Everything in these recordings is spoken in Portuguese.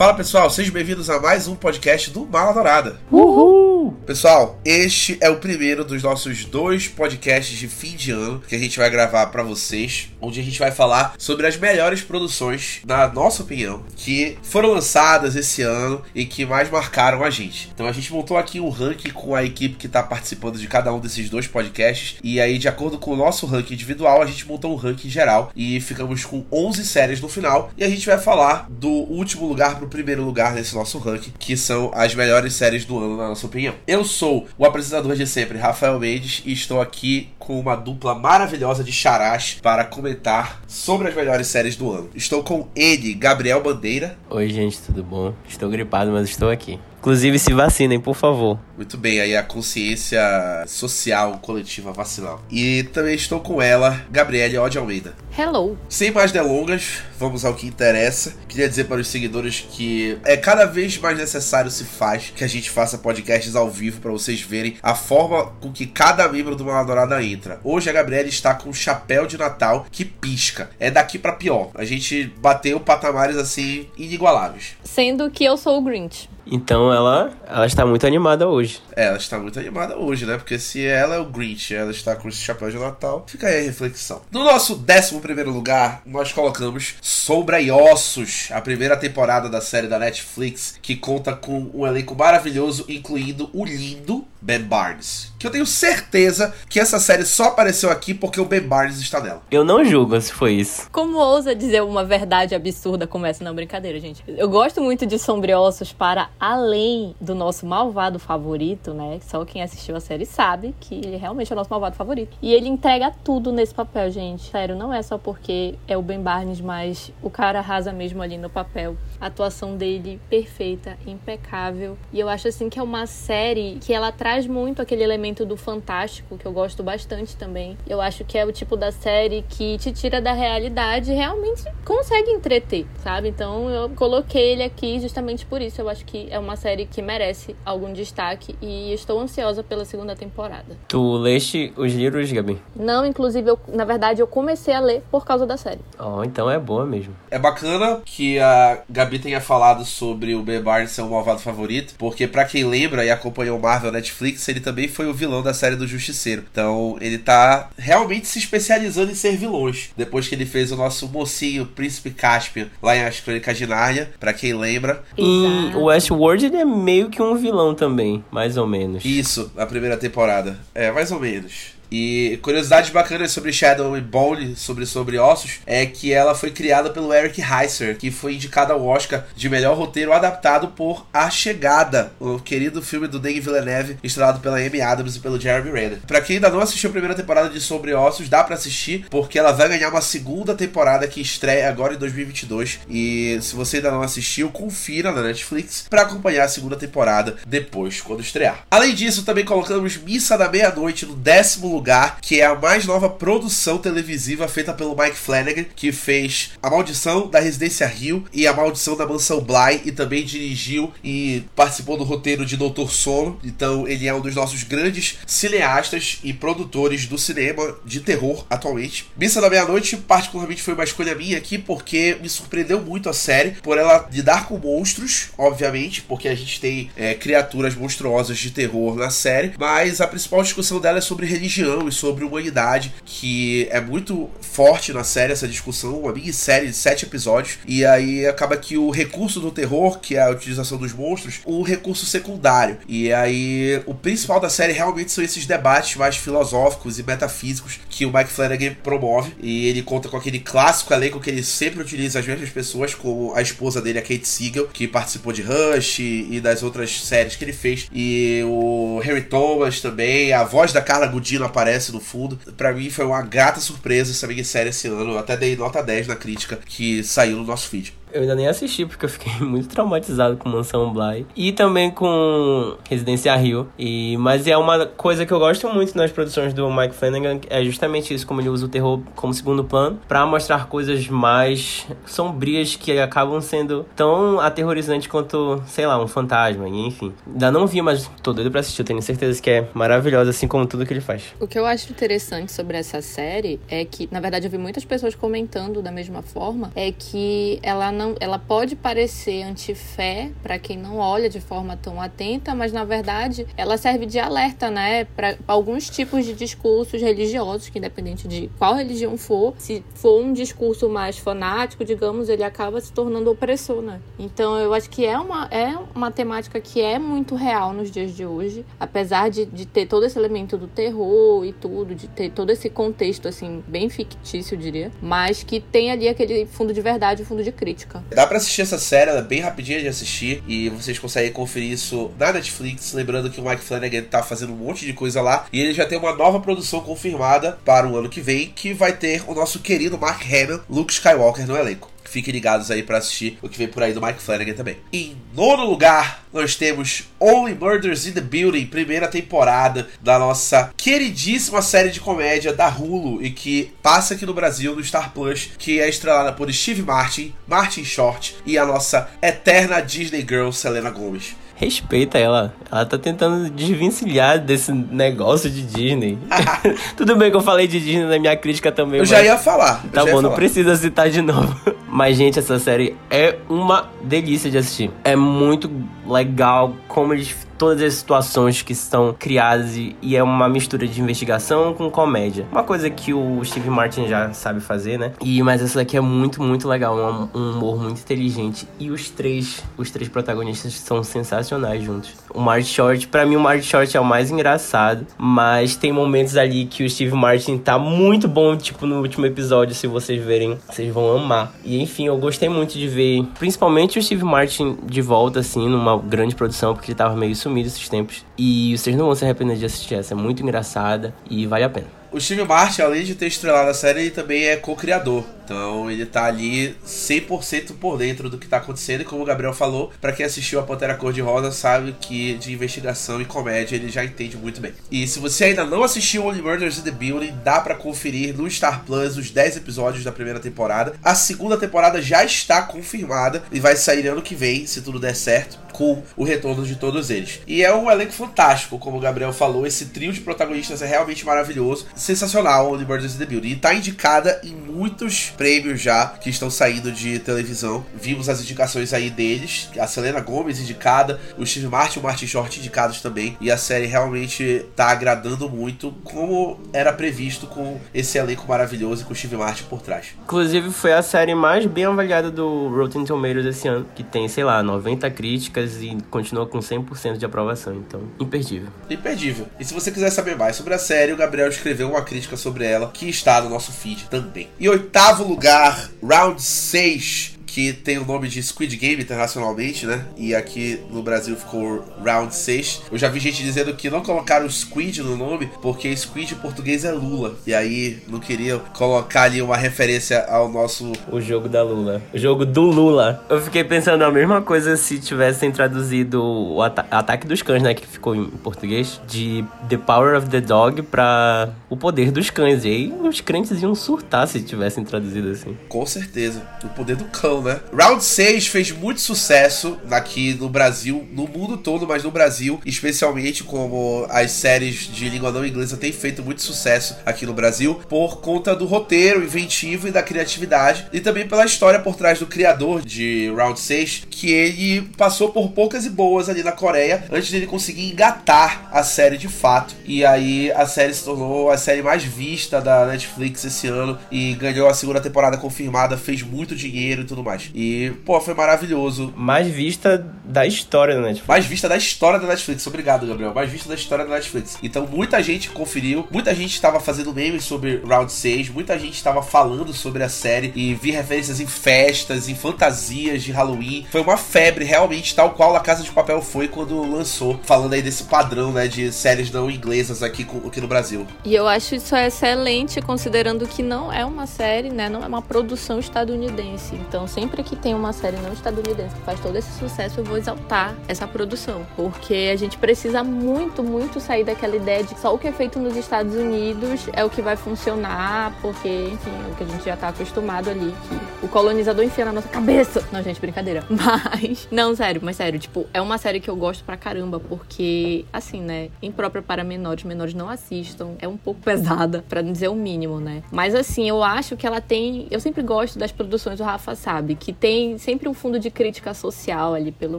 Fala pessoal, sejam bem-vindos a mais um podcast do Mala Dourada. Uhul! Pessoal, este é o primeiro dos nossos dois podcasts de fim de ano que a gente vai gravar para vocês, onde a gente vai falar sobre as melhores produções, na nossa opinião, que foram lançadas esse ano e que mais marcaram a gente. Então a gente montou aqui um ranking com a equipe que tá participando de cada um desses dois podcasts e aí de acordo com o nosso ranking individual, a gente montou um ranking geral e ficamos com 11 séries no final e a gente vai falar do último lugar pro primeiro lugar nesse nosso ranking, que são as melhores séries do ano, na nossa opinião. Eu sou o apresentador de sempre, Rafael Mendes, e estou aqui com uma dupla maravilhosa de charás para comentar sobre as melhores séries do ano. Estou com ele, Gabriel Bandeira. Oi, gente, tudo bom? Estou gripado, mas estou aqui. Inclusive, se vacinem, por favor. Muito bem, aí a consciência social coletiva vacinal. E também estou com ela, Gabriele Ode Almeida. Hello. Sem mais delongas, vamos ao que interessa. Queria dizer para os seguidores que é cada vez mais necessário se faz que a gente faça podcasts ao vivo para vocês verem a forma com que cada membro do Maladorada entra. Hoje a Gabriele está com um chapéu de Natal que pisca. É daqui para pior. A gente bateu patamares assim inigualáveis. Sendo que eu sou o Grinch. Então ela, ela está muito animada hoje. É, ela está muito animada hoje, né? Porque se ela é o Grinch, ela está com esse chapéu de Natal, fica aí a reflexão. No nosso 11 primeiro lugar, nós colocamos Sombra e Ossos, a primeira temporada da série da Netflix, que conta com um elenco maravilhoso, incluindo o lindo Ben Barnes. Que eu tenho certeza que essa série só apareceu aqui porque o Ben Barnes está nela. Eu não julgo se foi isso. Como ousa dizer uma verdade absurda como essa? Não, brincadeira, gente. Eu gosto muito de Sombriossos para além do nosso malvado favorito, né? Só quem assistiu a série sabe que ele realmente é o nosso malvado favorito. E ele entrega tudo nesse papel, gente. Sério, não é só porque é o Ben Barnes, mas o cara arrasa mesmo ali no papel. A atuação dele perfeita, impecável. E eu acho assim que é uma série que ela traz muito aquele elemento do fantástico, que eu gosto bastante também. Eu acho que é o tipo da série que te tira da realidade e realmente consegue entreter, sabe? Então eu coloquei ele aqui justamente por isso. Eu acho que é uma série que merece algum destaque e estou ansiosa pela segunda temporada. Tu leste os livros, Gabi? Não, inclusive, eu, na verdade, eu comecei a ler por causa da série. Oh, então é boa mesmo. É bacana que a Gabi tenha falado sobre o Ben Barnes ser o malvado favorito, porque para quem lembra e acompanhou o Marvel Netflix, ele também foi o vilão da série do Justiceiro. Então, ele tá realmente se especializando em ser vilões. Depois que ele fez o nosso mocinho, Príncipe Caspian, lá em As Crônicas de Nárnia, pra quem lembra. Em Westworld ele é meio que um vilão também, mais ou menos. Isso, na primeira temporada. É, mais ou menos. E curiosidades bacanas sobre Shadow e Bone, sobre Sobre Ossos, é que ela foi criada pelo Eric Heiser, que foi indicado ao Oscar de melhor roteiro adaptado por A Chegada, o querido filme do Denis Villeneuve, estrelado pela Amy Adams e pelo Jeremy Renner. Pra quem ainda não assistiu a primeira temporada de Sobre Ossos, dá para assistir, porque ela vai ganhar uma segunda temporada que estreia agora em 2022. E se você ainda não assistiu, confira na Netflix para acompanhar a segunda temporada depois, quando estrear. Além disso, também colocamos Missa da Meia-Noite no décimo lugar lugar, que é a mais nova produção televisiva feita pelo Mike Flanagan, que fez A Maldição da Residência Rio e A Maldição da Mansão Bly, e também dirigiu e participou do roteiro de Doutor Sono. Então ele é um dos nossos grandes cineastas e produtores do cinema de terror atualmente. Missa da Meia-Noite, particularmente, foi uma escolha minha aqui, porque me surpreendeu muito a série, por ela lidar com monstros, obviamente, porque a gente tem é, criaturas monstruosas de terror na série, mas a principal discussão dela é sobre religião e sobre humanidade, que é muito forte na série essa discussão, uma minissérie de sete episódios, e aí acaba que o recurso do terror, que é a utilização dos monstros, um recurso secundário. E aí o principal da série realmente são esses debates mais filosóficos e metafísicos que o Mike Flanagan promove, e ele conta com aquele clássico elenco que ele sempre utiliza as mesmas pessoas, como a esposa dele, a Kate Siegel, que participou de Rush e das outras séries que ele fez, e o Harry Thomas também, a voz da Carla Gudino aparece no fundo. Para mim foi uma grata surpresa essa minissérie esse ano. Eu até dei nota 10 na crítica que saiu no nosso feed. Eu ainda nem assisti porque eu fiquei muito traumatizado com Mansão Bly e também com Residência Rio. E mas é uma coisa que eu gosto muito nas produções do Mike Flanagan é justamente isso, como ele usa o terror como segundo plano para mostrar coisas mais sombrias que acabam sendo tão aterrorizantes quanto, sei lá, um fantasma, enfim. Ainda não vi, mas tô doido para assistir, eu tenho certeza que é maravilhosa assim como tudo que ele faz. O que eu acho interessante sobre essa série é que, na verdade, eu vi muitas pessoas comentando da mesma forma, é que ela não, ela pode parecer antifé para quem não olha de forma tão atenta, mas na verdade ela serve de alerta, né, para alguns tipos de discursos religiosos, que independente de qual religião for, se for um discurso mais fanático, digamos, ele acaba se tornando opressor, né? Então eu acho que é uma, é uma temática que é muito real nos dias de hoje, apesar de, de ter todo esse elemento do terror e tudo, de ter todo esse contexto, assim, bem fictício, eu diria, mas que tem ali aquele fundo de verdade, fundo de crítica. Dá para assistir essa série, ela é bem rapidinha de assistir e vocês conseguem conferir isso na Netflix, lembrando que o Mike Flanagan tá fazendo um monte de coisa lá e ele já tem uma nova produção confirmada para o ano que vem, que vai ter o nosso querido Mark Hamill, Luke Skywalker no elenco. Fiquem ligados aí para assistir o que vem por aí do Mike Flanagan também. Em nono lugar, nós temos Only Murders in the Building, primeira temporada da nossa queridíssima série de comédia da Hulu e que passa aqui no Brasil no Star Plus, que é estrelada por Steve Martin, Martin Short e a nossa eterna Disney Girl Selena Gomez respeita ela. Ela tá tentando desvencilhar desse negócio de Disney. Tudo bem que eu falei de Disney na minha crítica também. Eu já ia falar. Tá bom, não falar. precisa citar de novo. Mas, gente, essa série é uma delícia de assistir. É muito legal como eles todas as situações que estão criadas e, e, é uma mistura de investigação com comédia. Uma coisa que o Steve Martin já sabe fazer, né? E mas essa daqui é muito, muito legal, um, um humor muito inteligente e os três, os três protagonistas são sensacionais juntos. O Martin Short, para mim o Martin Short é o mais engraçado, mas tem momentos ali que o Steve Martin tá muito bom, tipo no último episódio, se vocês verem, vocês vão amar. E enfim, eu gostei muito de ver, principalmente o Steve Martin de volta assim numa grande produção, porque ele tava meio sumido esses tempos. E vocês não vão se arrepender de assistir essa. É muito engraçada e vale a pena. O Steve Martin, além de ter estrelado a série, ele também é co-criador. Então ele tá ali 100% por dentro do que tá acontecendo. E como o Gabriel falou, para quem assistiu a Pantera Cor-de-Rosa sabe que de investigação e comédia ele já entende muito bem. E se você ainda não assistiu Only Murders in the Building, dá para conferir no Star Plus os 10 episódios da primeira temporada. A segunda temporada já está confirmada e vai sair ano que vem, se tudo der certo com o retorno de todos eles. E é um elenco fantástico, como o Gabriel falou, esse trio de protagonistas é realmente maravilhoso sensacional, Only Murders in the Building. E tá indicada em muitos prêmios já que estão saindo de televisão. Vimos as indicações aí deles, a Selena Gomez indicada, o Steve Martin e o Martin Short indicados também. E a série realmente tá agradando muito, como era previsto com esse elenco maravilhoso e com o Steve Martin por trás. Inclusive foi a série mais bem avaliada do Rotten Tomatoes esse ano, que tem, sei lá, 90 críticas e continua com 100% de aprovação, então imperdível. Imperdível. E se você quiser saber mais sobre a série, o Gabriel escreveu uma crítica sobre ela que está no nosso feed também. Em oitavo lugar, Round 6 que tem o nome de Squid Game internacionalmente, né? E aqui no Brasil ficou Round 6. Eu já vi gente dizendo que não colocaram Squid no nome porque Squid em português é Lula. E aí não queriam colocar ali uma referência ao nosso. O jogo da Lula. O jogo do Lula. Eu fiquei pensando a mesma coisa se tivessem traduzido o ata Ataque dos Cães, né? Que ficou em português. De The Power of the Dog pra O Poder dos Cães. E aí os crentes iam surtar se tivessem traduzido assim. Com certeza. O poder do cão né? Round 6 fez muito sucesso aqui no Brasil, no mundo todo, mas no Brasil, especialmente como as séries de língua não inglesa têm feito muito sucesso aqui no Brasil, por conta do roteiro inventivo e da criatividade, e também pela história por trás do criador de Round 6, que ele passou por poucas e boas ali na Coreia antes dele conseguir engatar a série de fato. E aí a série se tornou a série mais vista da Netflix esse ano e ganhou a segunda temporada confirmada, fez muito dinheiro e tudo mais mais. E, pô, foi maravilhoso. Mais vista da história da Netflix. Mais vista da história da Netflix. Obrigado, Gabriel. Mais vista da história da Netflix. Então, muita gente conferiu, muita gente estava fazendo memes sobre Round 6, muita gente estava falando sobre a série e vi referências em festas, em fantasias de Halloween. Foi uma febre, realmente, tal qual a Casa de Papel foi quando lançou, falando aí desse padrão, né, de séries não inglesas aqui, aqui no Brasil. E eu acho isso excelente, considerando que não é uma série, né, não é uma produção estadunidense. Então, sempre que tem uma série não estadunidense que faz todo esse sucesso, eu vou exaltar essa produção. Porque a gente precisa muito, muito sair daquela ideia de que só o que é feito nos Estados Unidos é o que vai funcionar, porque, enfim, é o que a gente já tá acostumado ali, que o colonizador enfia na nossa cabeça. Não, gente, brincadeira. Mas, não, sério, mas sério, tipo, é uma série que eu gosto pra caramba, porque, assim, né, imprópria para menores, menores não assistam, é um pouco pesada, para não dizer o mínimo, né? Mas, assim, eu acho que ela tem. Eu sempre gosto das produções do Rafa Sabe sabe? Que tem sempre um fundo de crítica social ali pelo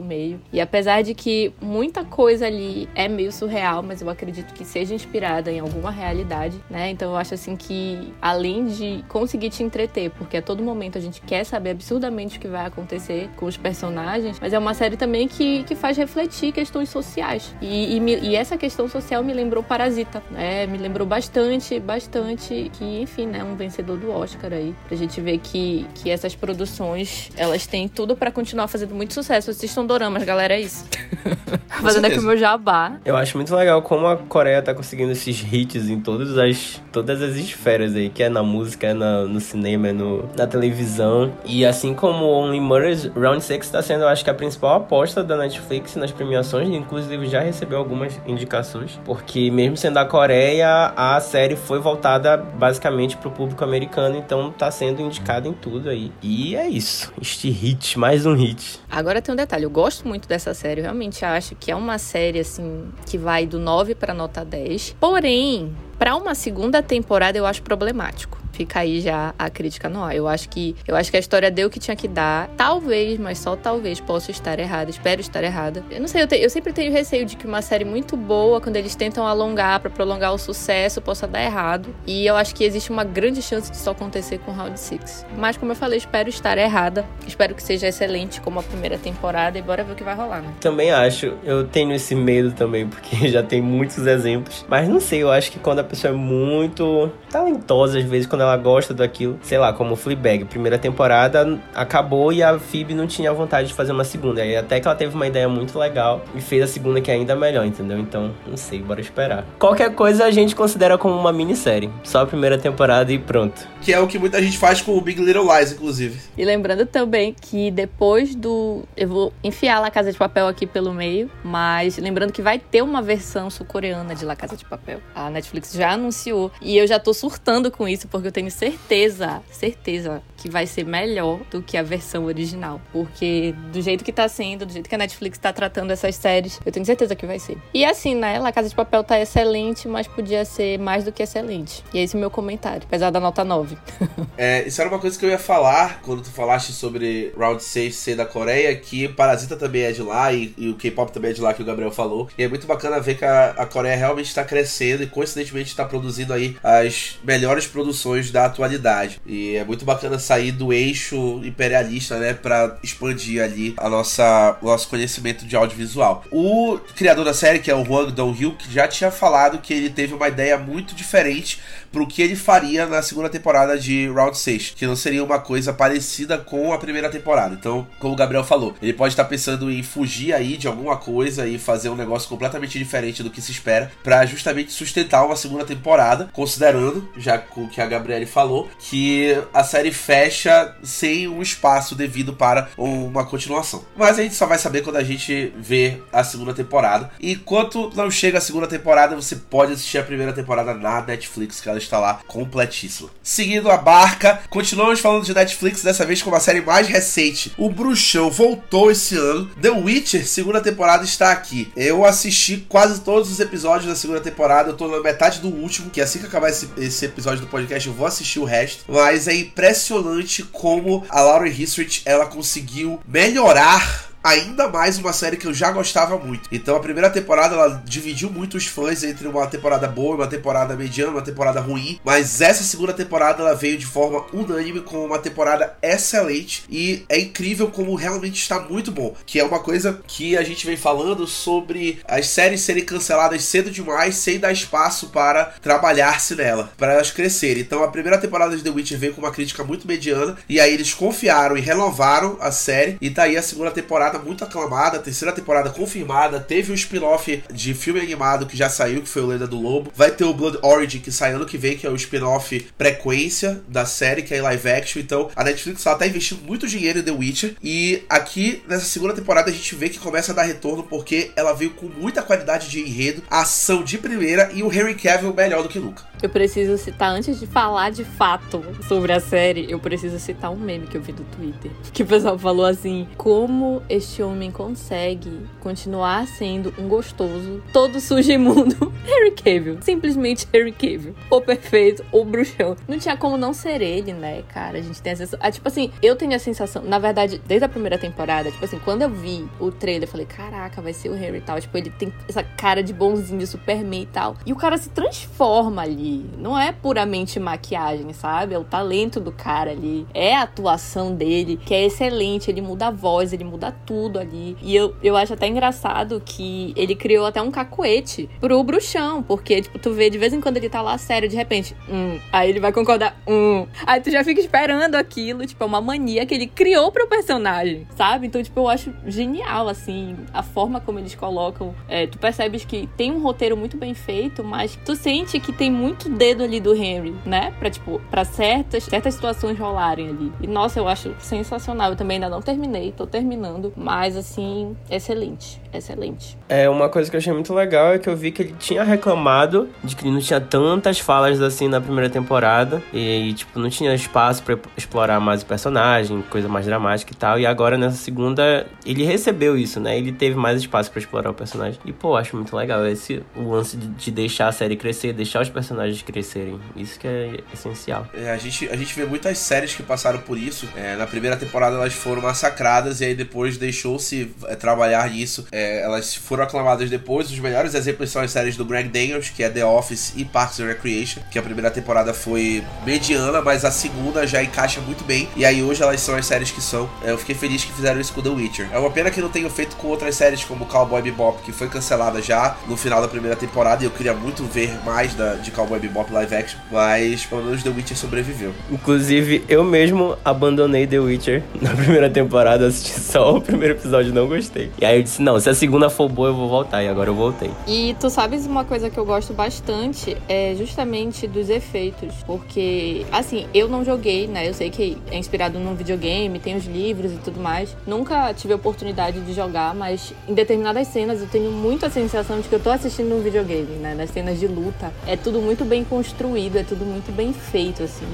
meio. E apesar de que muita coisa ali é meio surreal, mas eu acredito que seja inspirada em alguma realidade, né? Então eu acho assim que além de conseguir te entreter, porque a todo momento a gente quer saber absurdamente o que vai acontecer com os personagens, mas é uma série também que, que faz refletir questões sociais. E, e, e essa questão social me lembrou Parasita, né? Me lembrou bastante, bastante que, enfim, né? Um vencedor do Oscar aí. Pra gente ver que, que essas produções, elas têm tudo para continuar fazendo muito sucesso. Assistam doramas, galera, é isso. Fazendo aqui o meu jabá. Eu acho muito legal como a Coreia tá conseguindo esses hits em todas as, todas as esferas aí, que é na música, é na, no cinema, é no, na televisão. E assim como Only Murders, Round 6 tá sendo, eu acho que a principal aposta da Netflix nas premiações, inclusive já recebeu algumas indicações, porque mesmo sendo a Coreia, a série foi voltada basicamente pro público americano, então tá sendo indicada em tudo aí. E é isso, este hit, mais um hit. Agora tem um detalhe, eu gosto muito dessa série, eu realmente acho que é uma série assim que vai do 9 para nota 10. Porém, para uma segunda temporada eu acho problemático. Fica aí já a crítica no ar. Eu acho que eu acho que a história deu o que tinha que dar. Talvez, mas só talvez possa estar errada. Espero estar errada. Eu não sei, eu, te, eu sempre tenho receio de que uma série muito boa, quando eles tentam alongar para prolongar o sucesso, possa dar errado. E eu acho que existe uma grande chance disso acontecer com Round 6. Mas como eu falei, espero estar errada. Espero que seja excelente como a primeira temporada e bora ver o que vai rolar, né? Também acho. Eu tenho esse medo também, porque já tem muitos exemplos. Mas não sei, eu acho que quando a pessoa é muito talentosa, às vezes, quando ela gosta daquilo, sei lá, como Fleabag, primeira temporada acabou e a Phoebe não tinha vontade de fazer uma segunda. E até que ela teve uma ideia muito legal e fez a segunda que é ainda melhor, entendeu? Então, não sei, bora esperar. Qualquer coisa a gente considera como uma minissérie. Só a primeira temporada e pronto. Que é o que muita gente faz com o Big Little Lies, inclusive. E lembrando também que depois do. Eu vou enfiar La Casa de Papel aqui pelo meio, mas lembrando que vai ter uma versão sul-coreana de La Casa de Papel. A Netflix já anunciou. E eu já tô surtando com isso, porque eu tenho certeza, certeza que vai ser melhor do que a versão original. Porque do jeito que tá sendo, do jeito que a Netflix tá tratando essas séries, eu tenho certeza que vai ser. E assim, né? La Casa de Papel tá excelente, mas podia ser mais do que excelente. E esse é o meu comentário, apesar da nota 9. é, isso era uma coisa que eu ia falar quando tu falaste sobre Round 6 ser da Coreia, que Parasita também é de lá e, e o K-pop também é de lá, que o Gabriel falou. E é muito bacana ver que a, a Coreia realmente está crescendo e coincidentemente está produzindo aí as melhores produções da atualidade. E é muito bacana sair do eixo imperialista, né, para expandir ali a nossa o nosso conhecimento de audiovisual. O criador da série, que é o Hwang Dong-hyuk, já tinha falado que ele teve uma ideia muito diferente pro que ele faria na segunda temporada de Round 6, que não seria uma coisa parecida com a primeira temporada. Então, como o Gabriel falou, ele pode estar pensando em fugir aí de alguma coisa e fazer um negócio completamente diferente do que se espera, para justamente sustentar uma segunda temporada, considerando, já com o que a Gabriele falou, que a série fecha sem um espaço devido para uma continuação. Mas a gente só vai saber quando a gente vê a segunda temporada. E enquanto não chega a segunda temporada, você pode assistir a primeira temporada na Netflix, que ela está lá completíssima. Seguindo a barca, continuamos falando de Netflix, dessa vez com uma série mais recente. O Bruxão voltou esse ano. The Witcher, segunda temporada, está aqui. Eu assisti quase todos os episódios da segunda temporada, eu tô na metade do último, que assim que acabar esse, esse episódio do podcast eu vou assistir o resto. Mas é impressionante como a Laura Hissrich, ela conseguiu melhorar ainda mais uma série que eu já gostava muito. Então a primeira temporada ela dividiu muito os fãs entre uma temporada boa, uma temporada mediana, uma temporada ruim, mas essa segunda temporada ela veio de forma unânime com uma temporada excelente e é incrível como realmente está muito bom, que é uma coisa que a gente vem falando sobre as séries serem canceladas cedo demais sem dar espaço para trabalhar-se nela, para elas crescerem. Então a primeira temporada de The Witcher veio com uma crítica muito mediana e aí eles confiaram e renovaram a série e tá aí a segunda temporada muito aclamada, terceira temporada confirmada. Teve o um spin-off de filme animado que já saiu, que foi o Lenda do Lobo. Vai ter o Blood Origin, que sai ano que vem, que é o spin-off frequência da série, que é em live action. Então a Netflix ela tá investindo muito dinheiro em The Witcher. E aqui nessa segunda temporada a gente vê que começa a dar retorno porque ela veio com muita qualidade de enredo, ação de primeira e o Henry Cavill melhor do que nunca. Eu preciso citar, antes de falar de fato sobre a série, eu preciso citar um meme que eu vi do Twitter. Que o pessoal falou assim: como homem consegue continuar sendo um gostoso, todo sujo imundo. Harry Cavill. Simplesmente Harry Cavill. O perfeito, o bruxão. Não tinha como não ser ele, né, cara? A gente tem a sensação. Ah, tipo assim, eu tenho a sensação, na verdade, desde a primeira temporada, tipo assim, quando eu vi o trailer, eu falei, caraca, vai ser o Harry e tal. Tipo, ele tem essa cara de bonzinho, de Superman e tal. E o cara se transforma ali. Não é puramente maquiagem, sabe? É o talento do cara ali. É a atuação dele, que é excelente. Ele muda a voz, ele muda tudo ali. E eu, eu acho até engraçado que ele criou até um cacuete pro bruxão. Porque, tipo, tu vê de vez em quando ele tá lá sério, de repente, hum. Aí ele vai concordar, hum. Aí tu já fica esperando aquilo. Tipo, é uma mania que ele criou pro personagem, sabe? Então, tipo, eu acho genial, assim, a forma como eles colocam. É, tu percebes que tem um roteiro muito bem feito, mas tu sente que tem muito dedo ali do Henry, né? Pra, tipo, pra certas, certas situações rolarem ali. E, nossa, eu acho sensacional. Eu também ainda não terminei, tô terminando, mas, assim, excelente, excelente. É, uma coisa que eu achei muito legal é que eu vi que ele tinha reclamado de que não tinha tantas falas assim na primeira temporada e, tipo, não tinha espaço para explorar mais o personagem, coisa mais dramática e tal. E agora nessa segunda ele recebeu isso, né? Ele teve mais espaço para explorar o personagem. E, pô, acho muito legal esse o lance de, de, deixar a série crescer, deixar os personagens crescerem. Isso que é essencial. É, a, gente, a gente vê muitas séries que passaram por isso. É, na primeira temporada elas foram massacradas e aí depois deixou-se é, trabalhar nisso. É, elas foram aclamadas depois. Os melhores exemplos são as séries do Greg Daniels, que é The Office e Parks and Recreation, que a primeira temporada foi mediana, mas a segunda já encaixa muito bem. E aí hoje elas são as séries que são. É, eu fiquei feliz que fizeram isso com The Witcher. É uma pena que não tenham feito com outras séries como Cowboy Bebop, que foi cancelada já no final da primeira temporada e eu queria muito ver mais da, de Cowboy Bebop live action, mas pelo menos The Witcher sobreviveu. Inclusive, eu mesmo abandonei The Witcher na primeira temporada, assisti só o primeiro episódio e não gostei. E aí eu disse, não, se a segunda for boa eu vou voltar, e agora eu voltei. E tu sabes uma coisa que eu gosto bastante, é justamente dos efeitos, porque, assim, eu não joguei, né, eu sei que é inspirado num videogame, tem os livros e tudo mais, nunca tive a oportunidade de jogar, mas em determinadas cenas eu tenho muito a sensação de que eu tô assistindo um videogame, né? Nas cenas de luta. É tudo muito bem construído, é tudo muito bem feito, assim.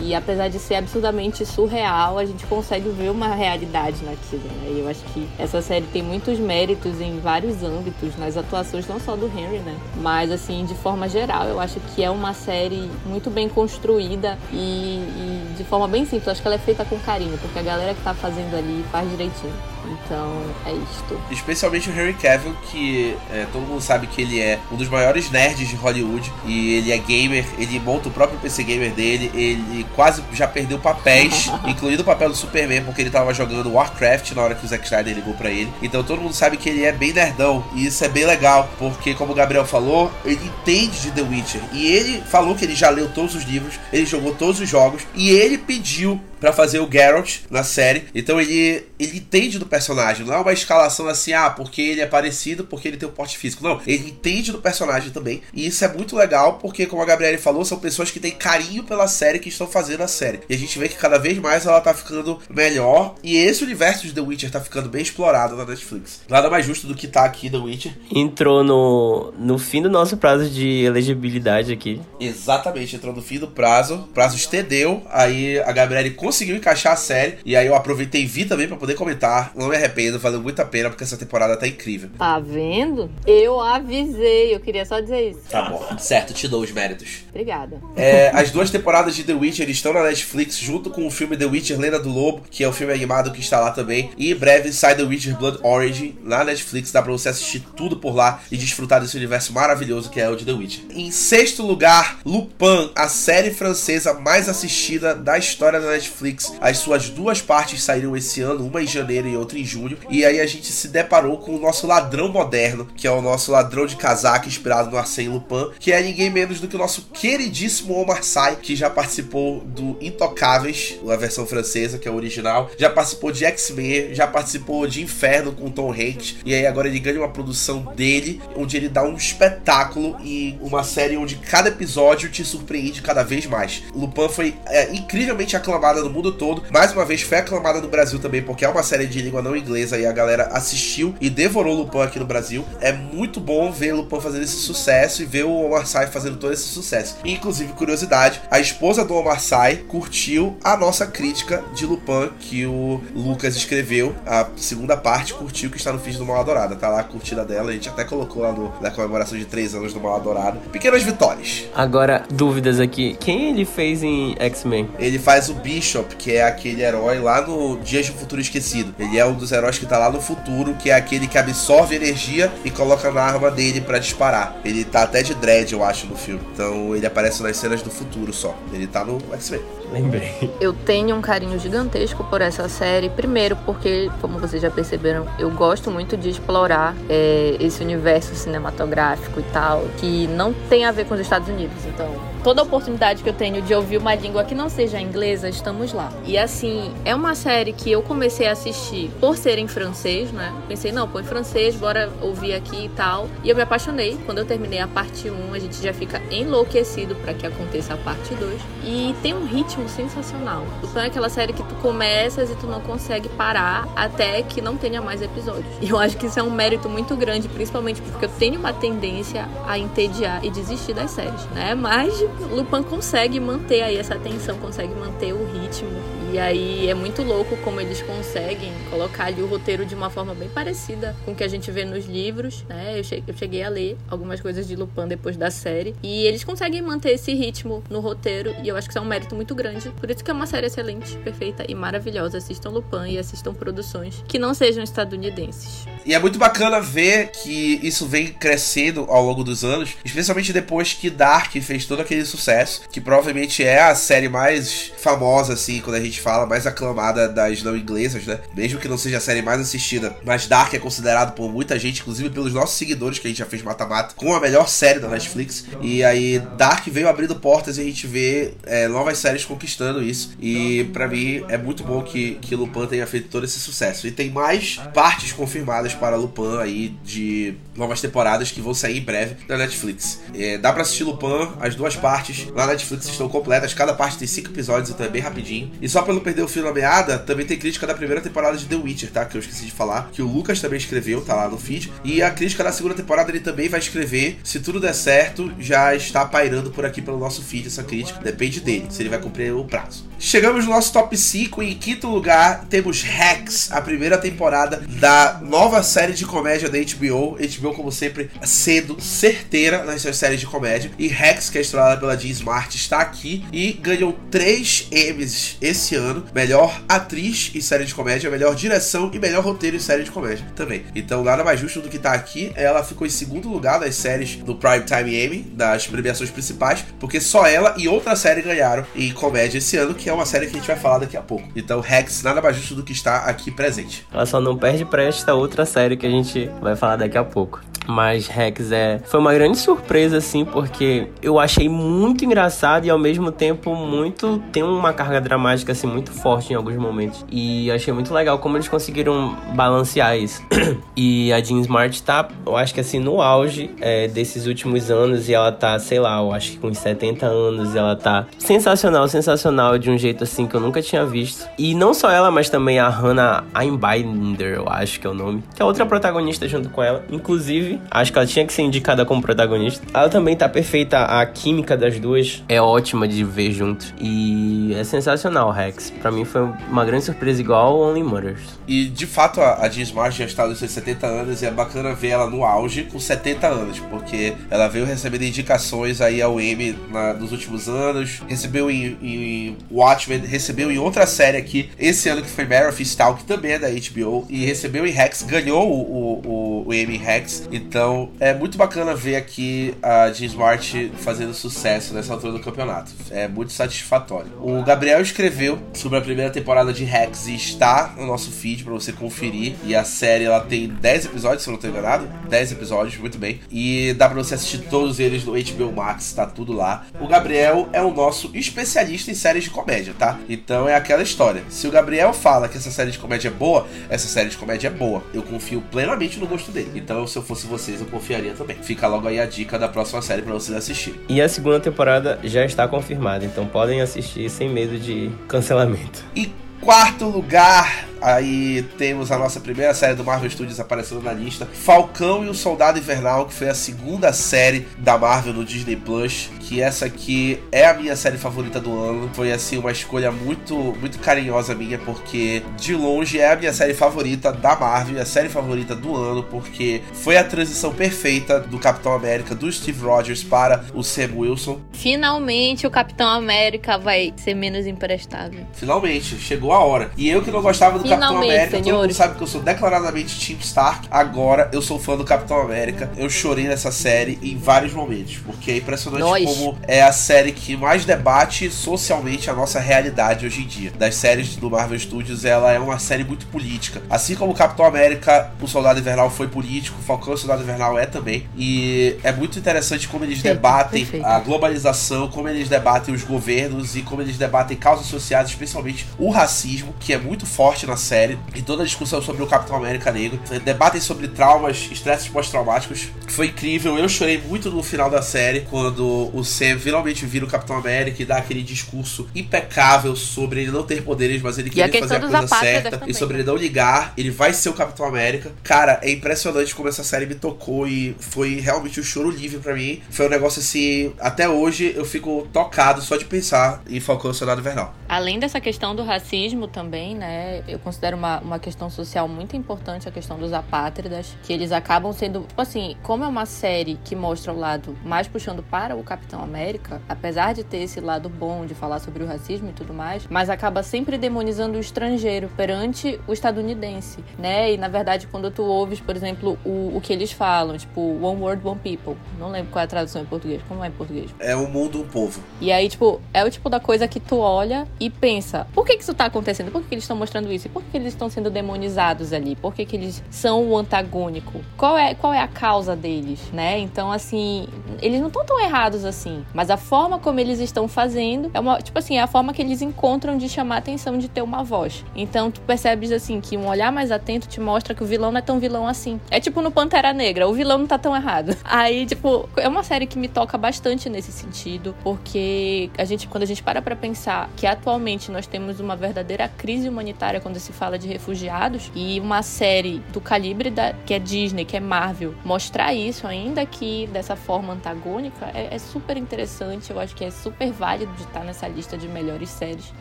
E apesar de ser absurdamente surreal, a gente consegue ver uma realidade naquilo, né? E eu acho que essa série tem muitos méritos em vários âmbitos, nas atuações não só do Henry, né? Mas, assim, de forma geral, eu acho que é uma série muito bem construída e, e de forma bem simples. Eu acho que ela é feita com carinho, porque a galera que tá fazendo ali faz direitinho. Então, é isto. Especialmente o Henry Cavill, que é, todo mundo sabe que ele é um dos maiores nerds de Hollywood e ele é gamer, ele monta o próprio PC gamer dele, ele quase já perdeu papéis, incluindo o papel do Superman, porque ele tava jogando Warcraft na hora que o Zack Snyder ligou para ele. Então todo mundo sabe que ele é bem nerdão e isso é bem legal, porque como o Gabriel falou, ele entende de The Witcher e ele falou que ele já leu todos os livros, ele jogou todos os jogos e ele pediu para fazer o Geralt na série. Então ele ele entende do personagem, não é uma escalação assim, ah, porque ele é parecido, porque ele tem um porte físico. Não, ele entende do personagem também. E isso é muito legal, porque como a Gabriele falou, são pessoas que têm carinho pela série que estão fazendo a série. E a gente vê que cada vez mais ela tá ficando melhor e esse universo de The Witcher tá ficando bem explorado na Netflix. Nada mais justo do que tá aqui The Witcher. Entrou no no fim do nosso prazo de elegibilidade aqui. Exatamente, entrou no fim do prazo. O prazo estendeu, aí a Gabriele conseguiu encaixar a série. E aí eu aproveitei e vi também para poder comentar. Não me arrependo, valeu muito a pena, porque essa temporada tá incrível. Tá vendo? Eu avisei, eu queria só dizer isso. Tá bom, certo, te dou os méritos. Obrigada. É, as duas temporadas de The Witcher estão na Netflix, junto com o filme The Witcher Lenda do Lobo, que é o filme animado que está lá também. E em breve sai The Witcher Blood Origin na Netflix, dá pra você assistir tudo por lá e desfrutar desse universo maravilhoso que é o de The Witcher. Em sexto lugar, Lupin, a série francesa mais assistida da história da Netflix. As suas duas partes saíram esse ano, uma em janeiro e outra em junho. E aí a gente se deparou com o nosso ladrão moderno, que é o nosso ladrão de casaca inspirado no Arsène Lupin, que é ninguém menos do que o nosso queridíssimo Omar Sy, que já participou do Intocáveis, a versão francesa, que é o original, já participou de X-Men, já participou de Inferno com Tom Hanks, e aí agora ele ganha uma produção dele, onde ele dá um espetáculo e uma série onde cada episódio te surpreende cada vez mais. Lupin foi é, incrivelmente aclamada no mundo todo, mais uma vez foi aclamada no Brasil também, porque é uma série de língua não inglesa e a galera assistiu e devorou Lupin aqui no Brasil. É muito bom ver Lupin fazendo esse sucesso e ver o Omar Sy fazendo todo esse sucesso. Inclusive, curiosidade, a esposa do Omar Sy curtiu a nossa crítica de Lupin que o Lucas escreveu. A segunda parte curtiu que está no feed do Mal Adorada. Tá lá a curtida dela, a gente até colocou lá no, na comemoração de 3 anos do Mal Adorada. Pequenas vitórias. Agora, dúvidas aqui. Quem ele fez em X-Men? Ele faz o Bishop, que é aquele herói lá no Dias de Futuro Esquecido. Ele é um dos heróis que tá lá no futuro, que é aquele que absorve energia e coloca na arma dele para disparar. Ele tá até de dread, eu acho, no filme. Então ele aparece nas cenas do futuro só. Ele tá no X-Men. Lembrei. Eu tenho um carinho gigantesco por essa série. Primeiro, porque, como vocês já perceberam, eu gosto muito de explorar é, esse universo cinematográfico e tal, que não tem a ver com os Estados Unidos. Então, toda oportunidade que eu tenho de ouvir uma língua que não seja inglesa, estamos lá. E assim, é uma série que eu comecei a assistir por ser em francês, né? Pensei, não, põe francês, bora ouvir aqui e tal. E eu me apaixonei. Quando eu terminei a parte 1, a gente já fica enlouquecido para que aconteça a parte 2. E tem um ritmo sensacional. Então é aquela série que tu começas e tu não consegue parar até que não tenha mais episódios. E eu acho que isso é um mérito muito grande, principalmente porque eu tenho uma tendência a entediar e desistir das séries, né? Mas Lupin consegue manter aí essa tensão, consegue manter o ritmo. 去芜 E aí é muito louco como eles conseguem colocar ali o roteiro de uma forma bem parecida com o que a gente vê nos livros, né? Eu cheguei a ler algumas coisas de Lupin depois da série. E eles conseguem manter esse ritmo no roteiro. E eu acho que isso é um mérito muito grande. Por isso que é uma série excelente, perfeita e maravilhosa. Assistam Lupin e assistam produções que não sejam estadunidenses. E é muito bacana ver que isso vem crescendo ao longo dos anos, especialmente depois que Dark fez todo aquele sucesso, que provavelmente é a série mais famosa, assim, quando a gente fala, mais aclamada das não inglesas, né? Mesmo que não seja a série mais assistida, mas Dark é considerado por muita gente, inclusive pelos nossos seguidores, que a gente já fez mata-mata, com a melhor série da Netflix. E aí Dark veio abrindo portas e a gente vê é, novas séries conquistando isso. E para mim é muito bom que, que Lupin tenha feito todo esse sucesso. E tem mais partes confirmadas para Lupin aí de novas temporadas que vão sair em breve na Netflix. É, dá para assistir Lupin, as duas partes lá na Netflix estão completas, cada parte tem cinco episódios, então é bem rapidinho. E só pra não perder o fio na meada, também tem crítica da primeira temporada de The Witcher, tá? Que eu esqueci de falar, que o Lucas também escreveu, tá lá no feed. E a crítica da segunda temporada ele também vai escrever. Se tudo der certo, já está pairando por aqui pelo nosso feed essa crítica. Depende dele, se ele vai cumprir o prazo. Chegamos no nosso top 5 e em quinto lugar temos Rex, a primeira temporada da nova série de comédia da HBO. HBO, como sempre, cedo, certeira nas suas séries de comédia. E Rex, que é estrelada pela Jean Smart, está aqui e ganhou 3 Emmys esse ano: melhor atriz em série de comédia, melhor direção e melhor roteiro em série de comédia também. Então, nada mais justo do que tá aqui. Ela ficou em segundo lugar das séries do Prime Time Emmy, das premiações principais, porque só ela e outra série ganharam em comédia esse ano, que é uma série que a gente vai falar daqui a pouco. Então, Rex, nada mais justo do que estar aqui presente. Ela só não perde pra esta outra série que a gente vai falar daqui a pouco. Mas Rex é foi uma grande surpresa assim, porque eu achei muito engraçado e ao mesmo tempo muito tem uma carga dramática assim muito forte em alguns momentos. E achei muito legal como eles conseguiram balancear isso. e a Jean Smart tá, eu acho que assim no auge é, desses últimos anos e ela tá, sei lá, eu acho que com 70 anos ela tá sensacional, sensacional de um jeito assim que eu nunca tinha visto. E não só ela, mas também a Hannah Einbinder, eu acho que é o nome, que é outra protagonista junto com ela. Inclusive, acho que ela tinha que ser indicada como protagonista. Ela também tá perfeita, a química das duas é ótima de ver junto. E é sensacional, Rex. Para mim foi uma grande surpresa igual Only Mothers. E de fato a, Jean Smart já está nos seus 70 anos e é bacana ver ela no auge com 70 anos, porque ela veio recebendo indicações aí ao Emmy na, nos últimos anos, recebeu em, em Watchmen, recebeu em outra série aqui esse ano que foi Mare of que também é da HBO, e recebeu em Rex, ganhou o, o, o Emmy Rex. Então é muito bacana ver aqui a Jean Smart fazendo sucesso nessa altura do campeonato. É muito satisfatório. O Gabriel escreveu sobre a primeira temporada de Rex e está no nosso feed para você conferir. E a série ela tem 10 episódios, se eu não estou enganado. 10 episódios, muito bem. E dá para você assistir todos eles no HBO Max, tá tudo lá. O Gabriel é o nosso especialista em séries de comédia, tá? Então é aquela história. Se o Gabriel fala que essa série de comédia é boa, essa série de comédia é boa. Eu confio plenamente no gosto dele. Então, se eu fosse vocês, eu confiaria também. Fica logo aí a dica da próxima série para vocês assistirem. E a segunda temporada já está confirmada, então podem assistir sem medo de cancelamento. E quarto lugar, Aí temos a nossa primeira série do Marvel Studios aparecendo na lista: Falcão e o Soldado Invernal, que foi a segunda série da Marvel no Disney Plus. Que essa aqui é a minha série favorita do ano. Foi assim uma escolha muito, muito carinhosa minha, porque de longe é a minha série favorita da Marvel, a série favorita do ano, porque foi a transição perfeita do Capitão América, do Steve Rogers para o Sam Wilson. Finalmente o Capitão América vai ser menos imprestável. Finalmente, chegou a hora. E eu que não gostava do Capitão América, senhores. todo mundo sabe que eu sou declaradamente Team Stark. Agora eu sou fã do Capitão América. Eu chorei nessa série em vários momentos, porque é impressionante Nós. como é a série que mais debate socialmente a nossa realidade hoje em dia. Das séries do Marvel Studios, ela é uma série muito política. Assim como o Capitão América, o Soldado Invernal foi político, o Falcão e o Soldado Invernal é também. E é muito interessante como eles perfeito, debatem perfeito. a globalização, como eles debatem os governos e como eles debatem causas sociais, especialmente o racismo, que é muito forte na série, e toda a discussão sobre o Capitão América Negro. Debatem sobre traumas, estresses pós-traumáticos. Foi incrível, eu chorei muito no final da série, quando o Sam finalmente vira o Capitão América e dá aquele discurso impecável sobre ele não ter poderes, mas ele querer fazer a coisa certa, e sobre ele não ligar, ele vai ser o Capitão América. Cara, é impressionante como essa série me tocou e foi realmente um choro livre para mim. Foi um negócio assim, até hoje eu fico tocado só de pensar em Falcão Soldado Invernal. Além dessa questão do racismo também, né, eu considero uma, uma questão social muito importante a questão dos apátridas, que eles acabam sendo, tipo assim, como é uma série que mostra o lado mais puxando para o Capitão América, apesar de ter esse lado bom de falar sobre o racismo e tudo mais, mas acaba sempre demonizando o estrangeiro perante o estadunidense, né? E na verdade, quando tu ouves, por exemplo, o, o que eles falam, tipo, One World, One People, não lembro qual é a tradução em português, como é em português? É o mundo, o povo. E aí, tipo, é o tipo da coisa que tu olha e pensa, por que que isso tá acontecendo? Por que, que eles estão mostrando isso? E por que, que eles estão sendo demonizados ali? Por que, que eles são o antagônico? Qual é, qual é a causa deles, né? Então, assim, eles não estão tão errados assim, mas a forma como eles estão fazendo é uma, tipo assim, é a forma que eles encontram de chamar a atenção de ter uma voz. Então, tu percebes assim que um olhar mais atento te mostra que o vilão não é tão vilão assim. É tipo no Pantera Negra, o vilão não tá tão errado. Aí, tipo, é uma série que me toca bastante nesse sentido, porque a gente, quando a gente para pra pensar que atualmente nós temos uma verdadeira crise humanitária quando se fala de refugiados, e uma série do calibre da, que é Disney, que é Marvel, mostrar isso, ainda que dessa forma antagônica, é, é super interessante. Eu acho que é super válido de estar nessa lista de melhores séries.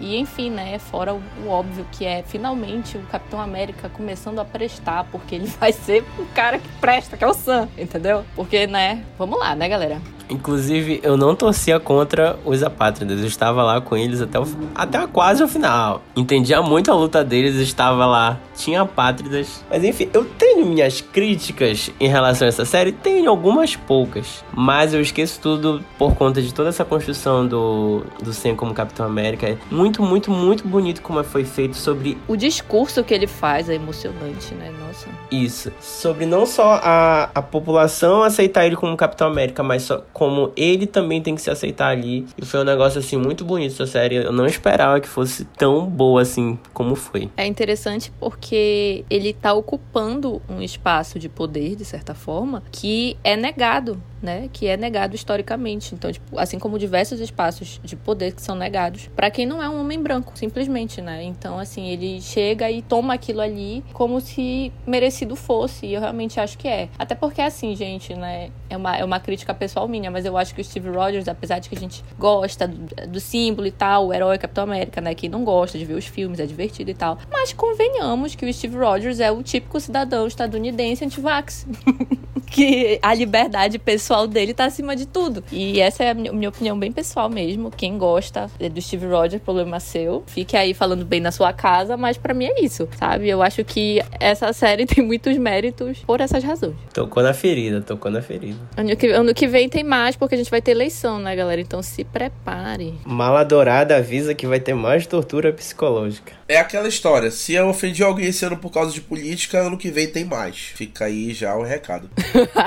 E enfim, né? Fora o, o óbvio que é finalmente o Capitão América começando a prestar, porque ele vai ser o cara que presta, que é o Sam, entendeu? Porque, né? Vamos lá, né, galera? Inclusive, eu não torcia contra os apátridas. Eu estava lá com eles até, o, até quase o final. Entendia muito a luta deles, estava lá. Tinha apátridas. Mas enfim, eu tenho minhas críticas em relação a essa série. Tenho algumas poucas. Mas eu esqueço tudo por conta de toda essa construção do, do Sam como Capitão América. Muito, muito, muito bonito como foi feito sobre... O discurso que ele faz é emocionante, né? Nossa. Isso. Sobre não só a, a população aceitar ele como Capitão América, mas só como ele também tem que se aceitar ali. E foi um negócio assim muito bonito essa série. Eu não esperava que fosse tão boa assim como foi. É interessante porque ele tá ocupando um espaço de poder, de certa forma, que é negado né, que é negado historicamente. Então, tipo, assim como diversos espaços de poder que são negados para quem não é um homem branco, simplesmente, né? Então, assim, ele chega e toma aquilo ali como se merecido fosse, e eu realmente acho que é. Até porque, assim, gente, né, é uma, é uma crítica pessoal minha, mas eu acho que o Steve Rogers, apesar de que a gente gosta do, do símbolo e tal, o herói Capitão América, né, que não gosta de ver os filmes, é divertido e tal, mas convenhamos que o Steve Rogers é o típico cidadão estadunidense anti-vax. que a liberdade pessoal dele tá acima de tudo. E essa é a minha opinião bem pessoal mesmo. Quem gosta do Steve Rogers, problema seu. Fique aí falando bem na sua casa, mas para mim é isso, sabe? Eu acho que essa série tem muitos méritos por essas razões. Tocou na ferida, tocou na ferida. Ano que, ano que vem tem mais, porque a gente vai ter eleição, né, galera? Então se prepare. Mala Dourada avisa que vai ter mais tortura psicológica. É aquela história, se eu ofendi alguém esse ano por causa de política, ano que vem tem mais. Fica aí já o recado.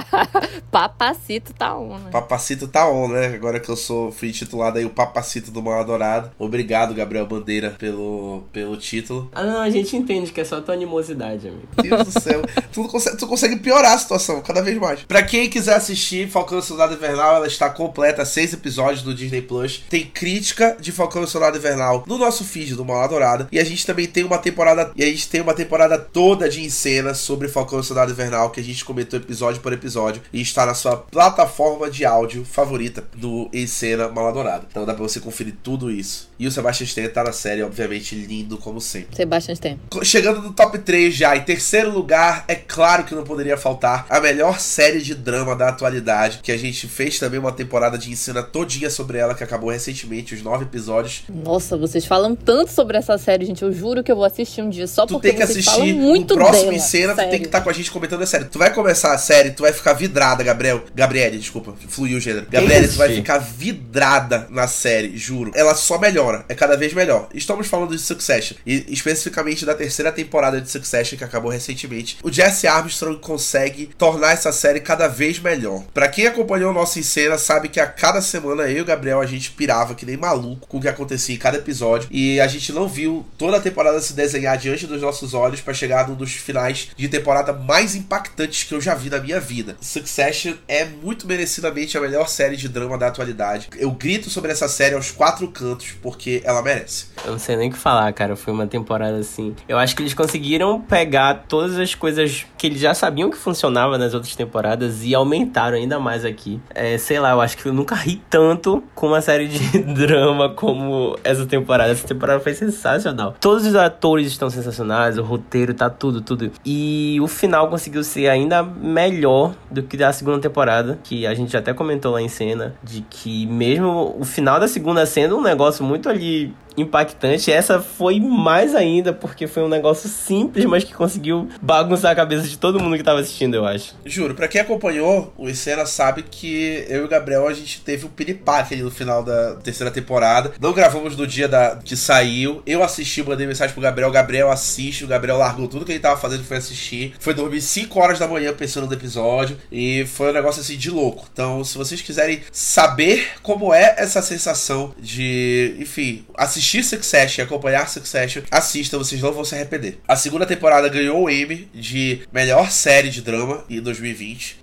Papacito tá on, né? Papacito tá on, né? Agora que eu sou fui titulado aí o Papacito do Mal Adorado. Obrigado, Gabriel Bandeira, pelo, pelo título. Ah, não, a gente entende que é só tua animosidade, amigo. Deus do céu. tu, consegue, tu consegue piorar a situação cada vez mais. Pra quem quiser assistir Falcão e Soldado Invernal, ela está completa, seis episódios do Disney Plus. Tem crítica de Falcão e Soldado Invernal no nosso feed do Mal Adorado. E a gente também tem uma temporada. E a gente tem uma temporada toda de cena sobre Falcão e Soldado Invernal que a gente comentou episódio por episódio. E está na sua plataforma de áudio favorita do Em Cena Mal Adorado. Então dá pra você conferir tudo isso. E o Sebastian Stan tá na série, obviamente, lindo como sempre. Sebastian Stan. Chegando no top 3 já, em terceiro lugar, é claro que não poderia faltar a melhor série de drama da atualidade, que a gente fez também uma temporada de ensina todinha sobre ela, que acabou recentemente, os nove episódios. Nossa, vocês falam tanto sobre essa série, gente. Eu juro que eu vou assistir um dia só tu porque tem que vocês assistir falam muito próximo dela, em cena, tu tem que estar com a gente comentando a série. Tu vai começar a série, tu vai ficar vidrada, Gabriel. Gabriele, desculpa, fluiu o gênero. Gabriele, tu vai ficar vidrada na série, juro. Ela só melhora, é cada vez melhor. Estamos falando de Succession, e especificamente da terceira temporada de Succession que acabou recentemente. O Jesse Armstrong consegue tornar essa série cada vez melhor. Pra quem acompanhou o nosso em cena, sabe que a cada semana eu e o Gabriel a gente pirava que nem maluco com o que acontecia em cada episódio e a gente não viu toda a temporada se desenhar diante dos nossos olhos pra chegar num dos finais de temporada mais impactantes que eu já vi na minha vida. Succession é muito merecidamente a melhor série de drama da atualidade. Eu grito sobre essa série aos quatro cantos porque ela merece. Eu não sei nem o que falar, cara. Foi uma temporada assim. Eu acho que eles conseguiram pegar todas as coisas que eles já sabiam que funcionava nas outras temporadas e aumentaram ainda mais aqui. É, sei lá, eu acho que eu nunca ri tanto com uma série de drama como essa temporada. Essa temporada foi sensacional. Todos os atores estão sensacionais, o roteiro tá tudo, tudo. E o final conseguiu ser ainda melhor do que da segunda temporada, que a gente até comentou lá em cena, de que mesmo o final da segunda sendo um negócio muito ali impactante. Essa foi mais ainda, porque foi um negócio simples, mas que conseguiu bagunçar a cabeça de todo mundo que tava assistindo, eu acho. Juro, pra quem acompanhou o Escena sabe que eu e o Gabriel a gente teve um piripaque ali no final da terceira temporada. Não gravamos no dia da, que saiu. Eu assisti, mandei mensagem pro Gabriel. Gabriel assiste. O Gabriel largou tudo que ele tava fazendo foi assistir. Foi dormir 5 horas da manhã pensando no episódio. E foi um negócio assim de louco. Então, se vocês quiserem saber como é essa sensação de, enfim, assistir Succession e acompanhar Succession, assista, vocês não vão se arrepender. A segunda temporada ganhou o Emmy de melhor série de drama em 2020.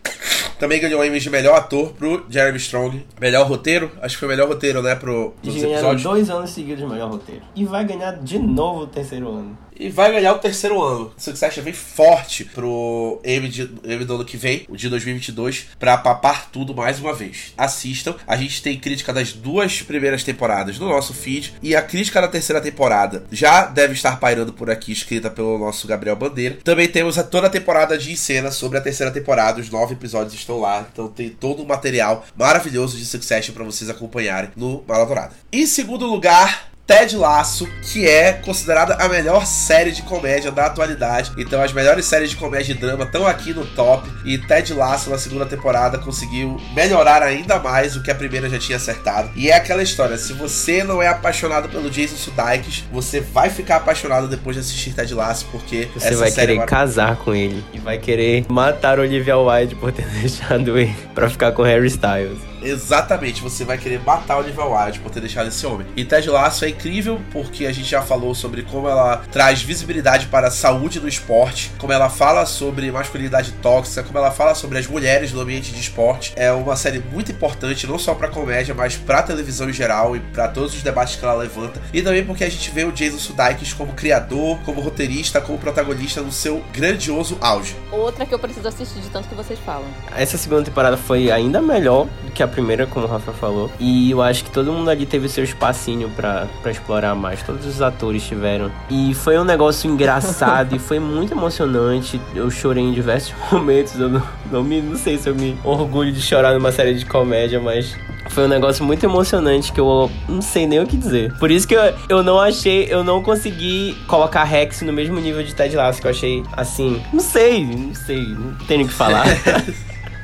Também ganhou o Emmy de melhor ator pro Jeremy Strong. Melhor roteiro? Acho que foi melhor roteiro, né? Pro, pros ganharam episódios. dois anos seguidos de melhor roteiro. E vai ganhar de novo o terceiro ano. E vai ganhar o terceiro ano. Succession vem forte pro Emmy, de, Emmy do ano que vem, o de 2022, pra papar tudo mais uma vez. Assistam. A gente tem crítica das duas primeiras temporadas no nosso feed. E a crítica da terceira temporada já deve estar pairando por aqui, escrita pelo nosso Gabriel Bandeira. Também temos a, toda a temporada de cena sobre a terceira temporada. Os nove episódios estão lá. Então tem todo um material maravilhoso de Succession pra vocês acompanharem no Maladourada. Em segundo lugar, Ted Lasso, que é considerada a melhor série de comédia da atualidade. Então, as melhores séries de comédia e drama estão aqui no top. E Ted Lasso, na segunda temporada, conseguiu melhorar ainda mais o que a primeira já tinha acertado. E é aquela história: se você não é apaixonado pelo Jason Sudeikis, você vai ficar apaixonado depois de assistir Ted Lasso, porque Você essa vai série querer uma- casar com ele. E vai querer matar Olivia Wilde por ter deixado ele pra ficar com Harry Styles. Exatamente, você vai querer matar o Oliver Wilde por ter deixado esse homem. E Ted Lasso é incrível porque a gente já falou sobre como ela traz visibilidade para a saúde do esporte, como ela fala sobre masculinidade tóxica, como ela fala sobre as mulheres no ambiente de esporte. É uma série muito importante, não só para comédia, mas para televisão em geral e para todos os debates que ela levanta. E também porque a gente vê o Jason Sudeikis como criador, como roteirista, como protagonista no seu grandioso auge. Outra que eu preciso assistir de tanto que vocês falam. Essa segunda temporada foi ainda melhor do que a primeira, como o Rafa falou. E eu acho que todo mundo ali teve seu espacinho pra, pra explorar mais. Todos os atores tiveram. E foi um negócio engraçado e foi muito emocionante. Eu chorei em diversos momentos. Eu não, não, me, não sei se eu me orgulho de chorar numa série de comédia, mas foi um negócio muito emocionante que eu não sei nem o que dizer. Por isso que eu, eu não achei, eu não consegui colocar Rex no mesmo nível de Ted Lasso, que eu achei assim. Não sei, não sei, não tenho o que falar.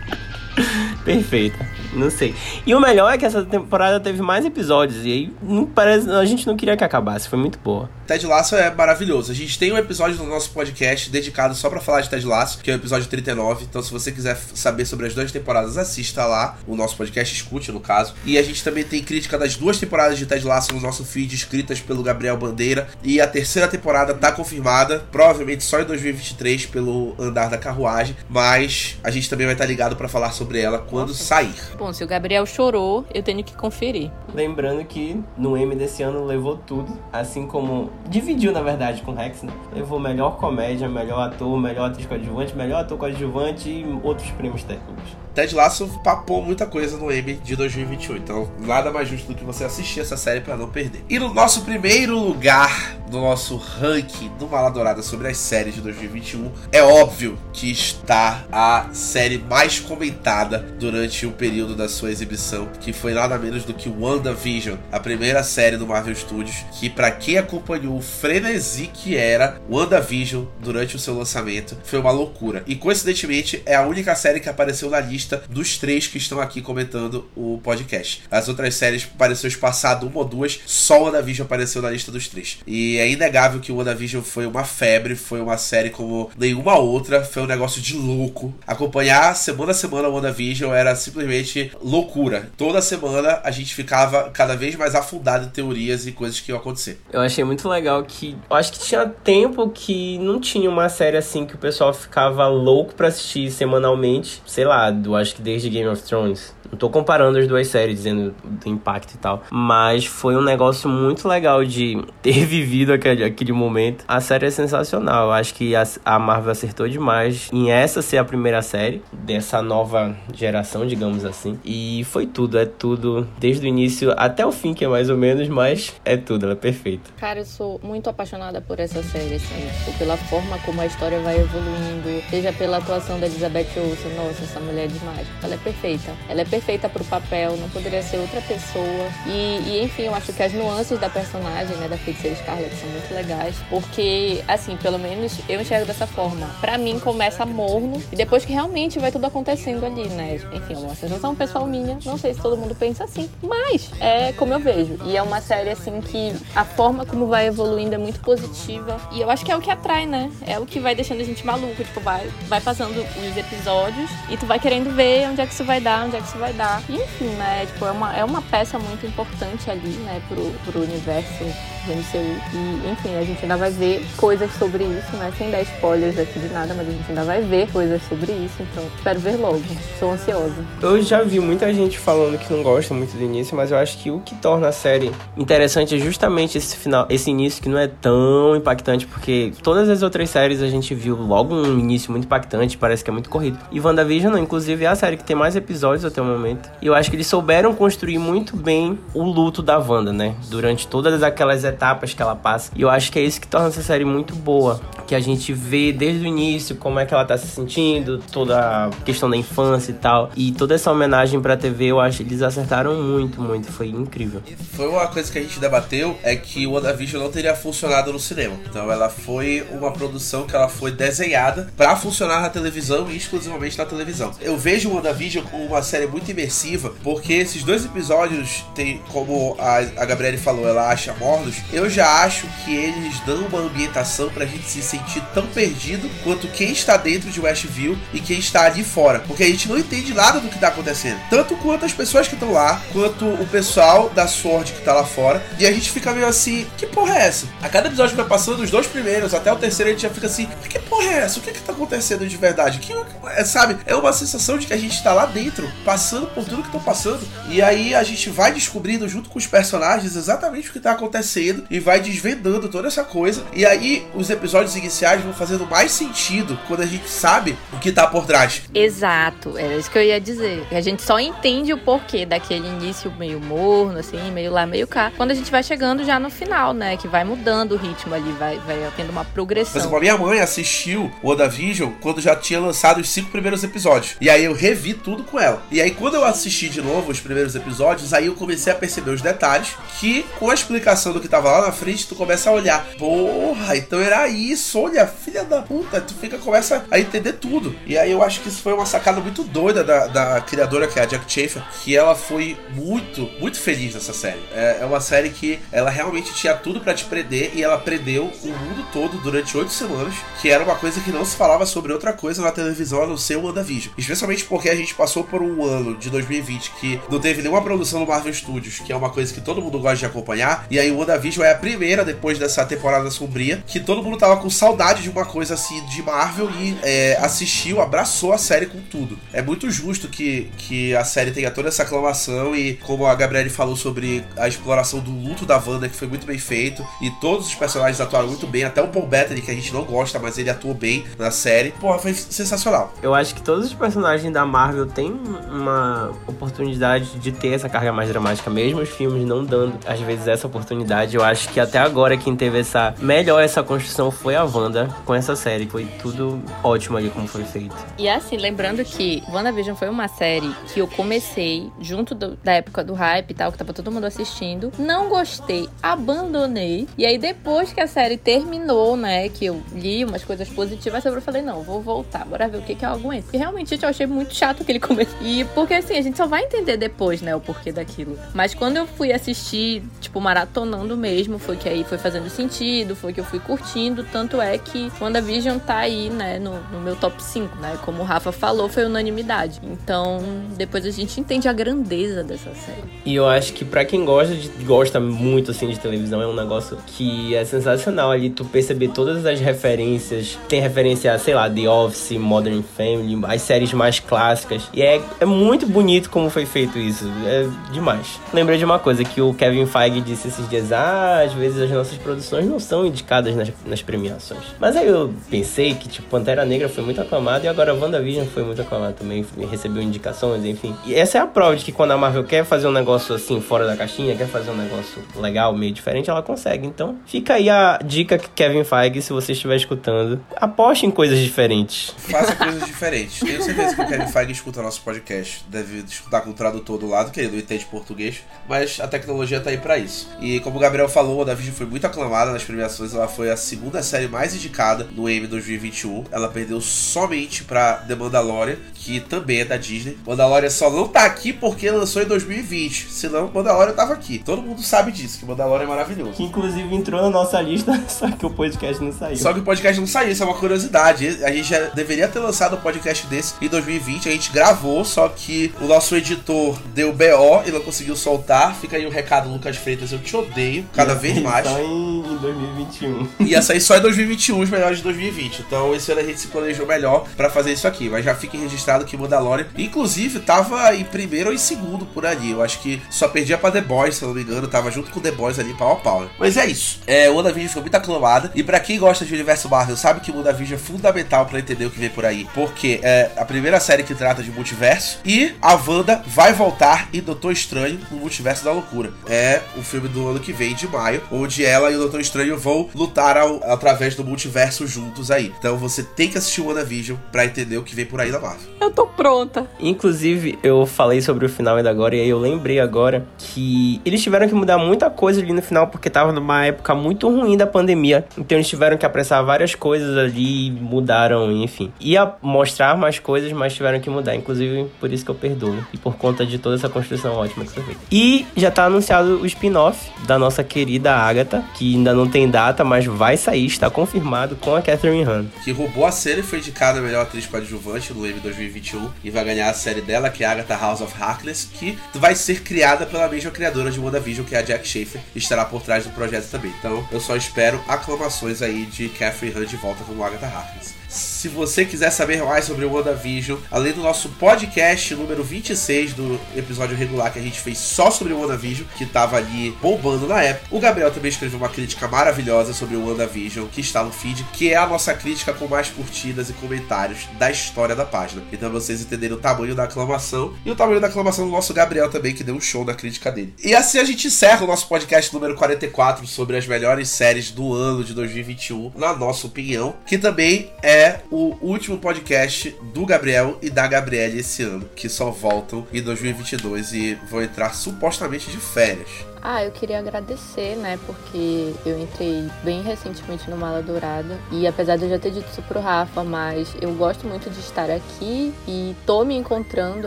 Perfeita. Não sei. E o melhor é que essa temporada teve mais episódios. E aí não parece, a gente não queria que acabasse. Foi muito boa. Ted Lasso é maravilhoso. A gente tem um episódio no nosso podcast dedicado só para falar de Ted Lasso, que é o episódio 39. Então, se você quiser saber sobre as duas temporadas, assista lá o nosso podcast, escute no caso. E a gente também tem crítica das duas temporadas de Ted Lasso no nosso feed, escritas pelo Gabriel Bandeira. E a terceira temporada tá confirmada, provavelmente só em 2023 pelo andar da carruagem, mas a gente também vai estar ligado para falar sobre ela quando Nossa. sair. Bom, se o Gabriel chorou, eu tenho que conferir. Lembrando que no M desse ano levou tudo, assim como dividiu na verdade com Rex, né? Levou melhor comédia, melhor ator, melhor atriz coadjuvante, melhor ator coadjuvante e outros prêmios técnicos. Ted Lasso papou muita coisa no M de 2021, então nada mais justo do que você assistir essa série para não perder. E no nosso primeiro lugar do nosso ranking do Maladourada sobre as séries de 2021, é óbvio que está a série mais comentada durante o período da sua exibição, que foi nada menos do que WandaVision, a primeira série do Marvel Studios, que para quem acompanhou o frenesi que era WandaVision durante o seu lançamento, foi uma loucura. E coincidentemente é a única série que apareceu na lista lista dos três que estão aqui comentando o podcast. As outras séries apareceu espaçado uma ou duas, só o WandaVision apareceu na lista dos três. E é inegável que o WandaVision foi uma febre, foi uma série como nenhuma outra, foi um negócio de louco. Acompanhar semana a semana o WandaVision era simplesmente loucura. Toda semana a gente ficava cada vez mais afundado em teorias e coisas que iam acontecer. Eu achei muito legal que. Eu acho que tinha tempo que não tinha uma série assim que o pessoal ficava louco para assistir semanalmente. Sei lá, do acho que desde Game of Thrones. Não tô comparando as duas séries, dizendo do impacto e tal. Mas foi um negócio muito legal de ter vivido aquele, aquele momento. A série é sensacional. Eu acho que a, a Marvel acertou demais em essa ser a primeira série dessa nova geração, digamos assim. E foi tudo, é tudo. Desde o início até o fim, que é mais ou menos, mas é tudo, ela é perfeita. Cara, eu sou muito apaixonada por essa série, assim. Pela forma como a história vai evoluindo, seja pela atuação da Elizabeth Olsen. Nossa, essa mulher é demais. Ela é perfeita. Ela é perfeita perfeita para o papel, não poderia ser outra pessoa. E, e, enfim, eu acho que as nuances da personagem, né, da Feiticeira Scarlet são muito legais, porque, assim, pelo menos eu enxergo dessa forma. Para mim, começa morno e depois que realmente vai tudo acontecendo ali, né? Enfim, é uma sensação pessoal minha, não sei se todo mundo pensa assim, mas é como eu vejo. E é uma série, assim, que a forma como vai evoluindo é muito positiva e eu acho que é o que atrai, né? É o que vai deixando a gente maluco, tipo, vai, vai passando os episódios e tu vai querendo ver onde é que isso vai dar, onde é que isso vai vai dar. E enfim, né? Tipo, é uma, é uma peça muito importante ali, né, pro, pro universo do MCU. E, enfim, a gente ainda vai ver coisas sobre isso, né? Sem dar spoilers aqui de nada, mas a gente ainda vai ver coisas sobre isso. Então, espero ver logo. Sou ansiosa. Eu já vi muita gente falando que não gosta muito do início, mas eu acho que o que torna a série interessante é justamente esse final, esse início que não é tão impactante, porque todas as outras séries a gente viu logo um início muito impactante, parece que é muito corrido. E WandaVision, não, inclusive, é a série que tem mais episódios até o momento. E eu acho que eles souberam construir muito bem o luto da Wanda, né? Durante todas aquelas etapas que ela passa. E eu acho que é isso que torna essa série muito boa. Que a gente vê desde o início como é que ela tá se sentindo, toda a questão da infância e tal. E toda essa homenagem pra TV, eu acho que eles acertaram muito, muito. Foi incrível. Foi uma coisa que a gente debateu, é que o WandaVision não teria funcionado no cinema. Então ela foi uma produção que ela foi desenhada para funcionar na televisão e exclusivamente na televisão. Eu vejo o WandaVision como uma série muito imersiva, porque esses dois episódios tem, como a, a Gabriele falou, ela acha mornos, eu já acho que eles dão uma ambientação pra gente se sentir tão perdido quanto quem está dentro de Westview e quem está ali fora. Porque a gente não entende nada do que tá acontecendo. Tanto quanto as pessoas que estão lá, quanto o pessoal da Sword que tá lá fora. E a gente fica meio assim, que porra é essa? A cada episódio que vai passando, os dois primeiros, até o terceiro, a gente já fica assim, que porra é essa? O que é que tá acontecendo de verdade? Que, é, sabe? É uma sensação de que a gente tá lá dentro, passando por tudo que estão passando. E aí a gente vai descobrindo junto com os personagens exatamente o que tá acontecendo e vai desvendando toda essa coisa. E aí os episódios iniciais vão fazendo mais sentido quando a gente sabe o que tá por trás. Exato, era isso que eu ia dizer. A gente só entende o porquê daquele início meio morno, assim, meio lá, meio cá, quando a gente vai chegando já no final, né? Que vai mudando o ritmo ali, vai, vai tendo uma progressão. Por exemplo, a minha mãe assistiu o WandaVision quando já tinha lançado os cinco primeiros episódios. E aí eu revi tudo com ela. E aí quando eu assisti de novo os primeiros episódios, aí eu comecei a perceber os detalhes que, com a explicação do que tava tava lá na frente, tu começa a olhar. Porra, então era isso, olha, filha da puta. Tu fica, começa a entender tudo. E aí eu acho que isso foi uma sacada muito doida da, da criadora, que é a Jack Schaefer, que ela foi muito, muito feliz nessa série. É, é uma série que ela realmente tinha tudo para te prender e ela prendeu o mundo todo durante oito semanas, que era uma coisa que não se falava sobre outra coisa na televisão a não ser o WandaVision. Especialmente porque a gente passou por um ano de 2020 que não teve nenhuma produção no Marvel Studios, que é uma coisa que todo mundo gosta de acompanhar. E aí o WandaVision é a primeira, depois dessa temporada sombria, que todo mundo tava com saudade de uma coisa assim de Marvel e é, assistiu, abraçou a série com tudo. É muito justo que, que a série tenha toda essa aclamação e como a Gabriele falou sobre a exploração do luto da Wanda, que foi muito bem feito, e todos os personagens atuaram muito bem, até o Paul Bettany, que a gente não gosta, mas ele atuou bem na série. Porra, foi sensacional. Eu acho que todos os personagens da Marvel têm uma oportunidade de ter essa carga mais dramática, mesmo os filmes não dando, às vezes, essa oportunidade. Eu acho que até agora quem teve essa melhor essa construção foi a Wanda com essa série. Foi tudo ótimo ali como foi feito. E assim, lembrando que WandaVision foi uma série que eu comecei junto do, da época do hype e tal, que tava todo mundo assistindo. Não gostei, abandonei. E aí, depois que a série terminou, né, que eu li umas coisas positivas sobre, eu falei, não, vou voltar, bora ver o que que eu aguento. E realmente, eu achei muito chato aquele começo. E porque assim, a gente só vai entender depois, né, o porquê daquilo. Mas quando eu fui assistir, tipo, maratonando mesmo, foi que aí foi fazendo sentido, foi que eu fui curtindo. Tanto é que WandaVision tá aí, né, no, no meu top 5, né? Como o Rafa falou, foi unanimidade. Então, depois a gente entende a grandeza dessa série. E eu acho que para quem gosta de, gosta muito assim de televisão é um negócio que é sensacional ali tu perceber todas as referências. Tem referência a, sei lá, The Office, Modern Family, as séries mais clássicas. E é, é muito bonito como foi feito isso. É demais. Lembrei de uma coisa que o Kevin Feige disse esses dias: ah, às vezes as nossas produções não são indicadas nas, nas premiações. Mas aí eu pensei que, tipo, Pantera Negra foi muito aclamado e agora WandaVision foi muito aclamado também, recebeu indicações, enfim. E essa é a prova de que quando a Marvel quer fazer um negócio assim, fora da caixinha, quer fazer um negócio legal, meio diferente, ela consegue. Então, fica aí a dica que Kevin Feige, se você estiver escutando, aposte em coisas diferentes. Faça coisas diferentes. Tenho certeza que o Kevin Feige escuta nosso podcast. Deve escutar com o tradutor do lado, que ele não entende português, mas a tecnologia tá aí para isso. E como o Gabriel falou, a WandaVision foi muito aclamada nas premiações, ela foi a segunda série mais indicada no Emmy 2021. Ela perdeu somente para The Mandalorian, que também é da Disney. Mandalorian só não tá aqui porque lançou em 2020. Senão, Mandalorian tava aqui. Todo mundo sabe disso, que Mandalorian é maravilhoso. Que inclusive entrou na nossa lista, só que o podcast não saiu. Só que o podcast não saiu, isso é uma curiosidade. A gente já deveria ter lançado um podcast desse em 2020. A gente gravou, só que o nosso editor deu BO e não conseguiu soltar. Fica aí o um recado, Lucas Freitas. Eu te odeio cada vez mais. Só em, em 2021. Ia sair só em 2021 os melhores de 2020. Então esse ano a gente se planejou melhor para fazer isso aqui. Mas já fique registrado que Mandalorian, inclusive, tava em primeiro ou em segundo por ali. Eu acho que só perdia pra The Boys, se eu não me engano. Tava junto com The Boys ali, pau a pau. Mas é isso. É, o WandaVision foi muito aclamada. E para quem gosta de universo Marvel, sabe que o WandaVision é fundamental para entender o que vem por aí. Porque é a primeira série que trata de multiverso. E a Wanda vai voltar em Doutor Estranho no Multiverso da Loucura. É o filme do ano que vem, de maio, onde ela e o Doutor Estranho vão lutar ao, através do multiverso juntos aí. Então você tem que assistir o WandaVision pra entender o que vem por aí da Marvel. Eu tô pronta. Inclusive, eu falei sobre o final ainda agora, e aí eu lembrei agora que eles tiveram que mudar muita coisa ali no final, porque tava numa época muito ruim da pandemia. Então eles tiveram que apressar várias coisas ali, mudaram, enfim. Ia mostrar mais coisas, mas tiveram que mudar. Inclusive, por isso que eu perdoo. E por conta de toda essa construção ótima que foi feita. E já tá anunciado o spin-off da nossa querida Agatha, que ainda não tem data, mas vai sair, está confirmado com a Catherine Hahn. Que roubou a série e foi indicada a melhor atriz coadjuvante no Emmy 2021 e vai ganhar a série dela, que é Agatha House of Harkness, que vai ser criada pela mesma criadora de WandaVision, que é a Jack Schaefer, e estará por trás do projeto também. Então, eu só espero aclamações aí de Catherine Hahn de volta como Agatha Harkness. Se você quiser saber mais sobre o WandaVision, além do nosso podcast número 26 do episódio regular que a gente fez só sobre o WandaVision, que tava ali bombando na época, o Gabriel também escreveu uma crítica maravilhosa sobre o WandaVision, que está no feed, que é a nossa crítica com mais curtidas e comentários da história da página. Então vocês entenderem o tamanho da aclamação e o tamanho da aclamação do nosso Gabriel também, que deu um show na crítica dele. E assim a gente encerra o nosso podcast número 44 sobre as melhores séries do ano de 2021, na nossa opinião, que também é o último podcast do Gabriel e da Gabriele esse ano, que só voltam em 2022 e vão entrar supostamente de férias. Ah, eu queria agradecer, né? Porque eu entrei bem recentemente no Mala Dourada. E apesar de eu já ter dito isso pro Rafa, mas eu gosto muito de estar aqui e tô me encontrando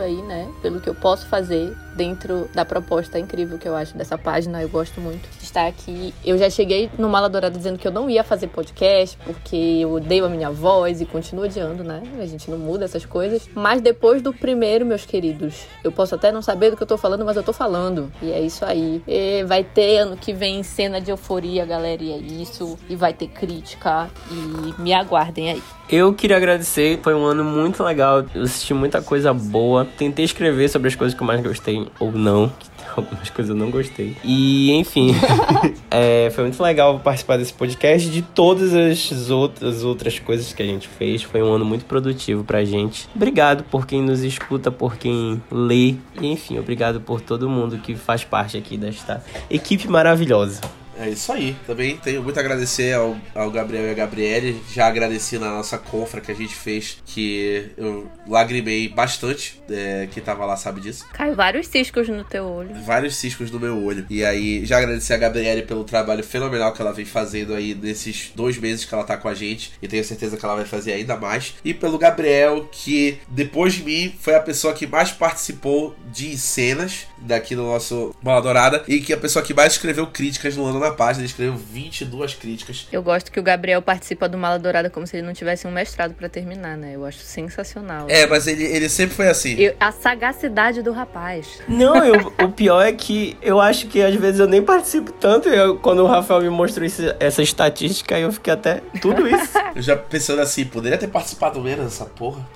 aí, né? Pelo que eu posso fazer dentro da proposta incrível que eu acho dessa página. Eu gosto muito de estar aqui. Eu já cheguei no Mala Dourada dizendo que eu não ia fazer podcast, porque eu odeio a minha voz e continuo odiando, né? A gente não muda essas coisas. Mas depois do primeiro, meus queridos, eu posso até não saber do que eu tô falando, mas eu tô falando. E é isso aí. E vai ter ano que vem cena de euforia, galera, e é isso. E vai ter crítica. E me aguardem aí. Eu queria agradecer, foi um ano muito legal. Eu assisti muita coisa boa. Tentei escrever sobre as coisas que eu mais gostei ou não. Algumas coisas eu não gostei. E, enfim, é, foi muito legal participar desse podcast. De todas as outras, outras coisas que a gente fez, foi um ano muito produtivo pra gente. Obrigado por quem nos escuta, por quem lê. E, enfim, obrigado por todo mundo que faz parte aqui desta equipe maravilhosa. É isso aí. Também tenho muito a agradecer ao, ao Gabriel e a Gabriele. Já agradeci na nossa confra que a gente fez, que eu lagrimei bastante. É, quem tava lá sabe disso. Caiu vários ciscos no teu olho. Vários ciscos no meu olho. E aí, já agradecer a Gabriele pelo trabalho fenomenal que ela vem fazendo aí nesses dois meses que ela tá com a gente. E tenho certeza que ela vai fazer ainda mais. E pelo Gabriel, que depois de mim foi a pessoa que mais participou de cenas daqui no nosso Bola Dourada. E que a pessoa que mais escreveu críticas no ano na página, ele escreveu 22 críticas. Eu gosto que o Gabriel participa do Mala Dourada como se ele não tivesse um mestrado para terminar, né? Eu acho sensacional. É, mas ele, ele sempre foi assim. Eu, a sagacidade do rapaz. Não, eu, o pior é que eu acho que às vezes eu nem participo tanto. Eu, quando o Rafael me mostrou esse, essa estatística, eu fiquei até tudo isso. eu já pensando assim, poderia ter participado menos dessa porra.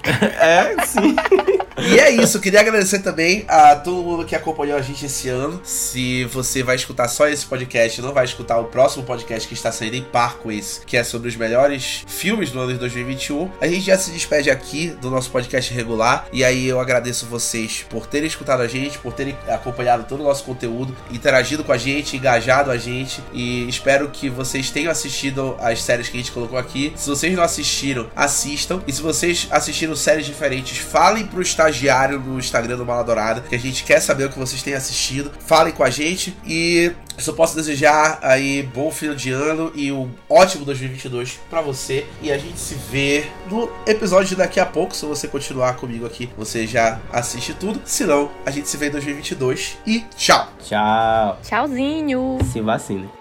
é, sim. E é isso, queria agradecer também a todo mundo que acompanhou a gente esse ano. Se você vai escutar só esse podcast, não vai escutar o próximo podcast que está saindo em par com esse, que é sobre os melhores filmes do ano de 2021. A gente já se despede aqui do nosso podcast regular. E aí eu agradeço vocês por terem escutado a gente, por terem acompanhado todo o nosso conteúdo, interagido com a gente, engajado a gente. E espero que vocês tenham assistido as séries que a gente colocou aqui. Se vocês não assistiram, assistam. E se vocês assistiram séries diferentes, falem pro estagiário no Instagram do Mala Dourada, que a gente quer saber o que vocês têm assistido. Falem com a gente e eu só posso desejar aí bom fim de ano e um ótimo 2022 para você. E a gente se vê no episódio de daqui a pouco. Se você continuar comigo aqui, você já assiste tudo. Se não, a gente se vê em 2022 e tchau. Tchau. Tchauzinho. Se vacina.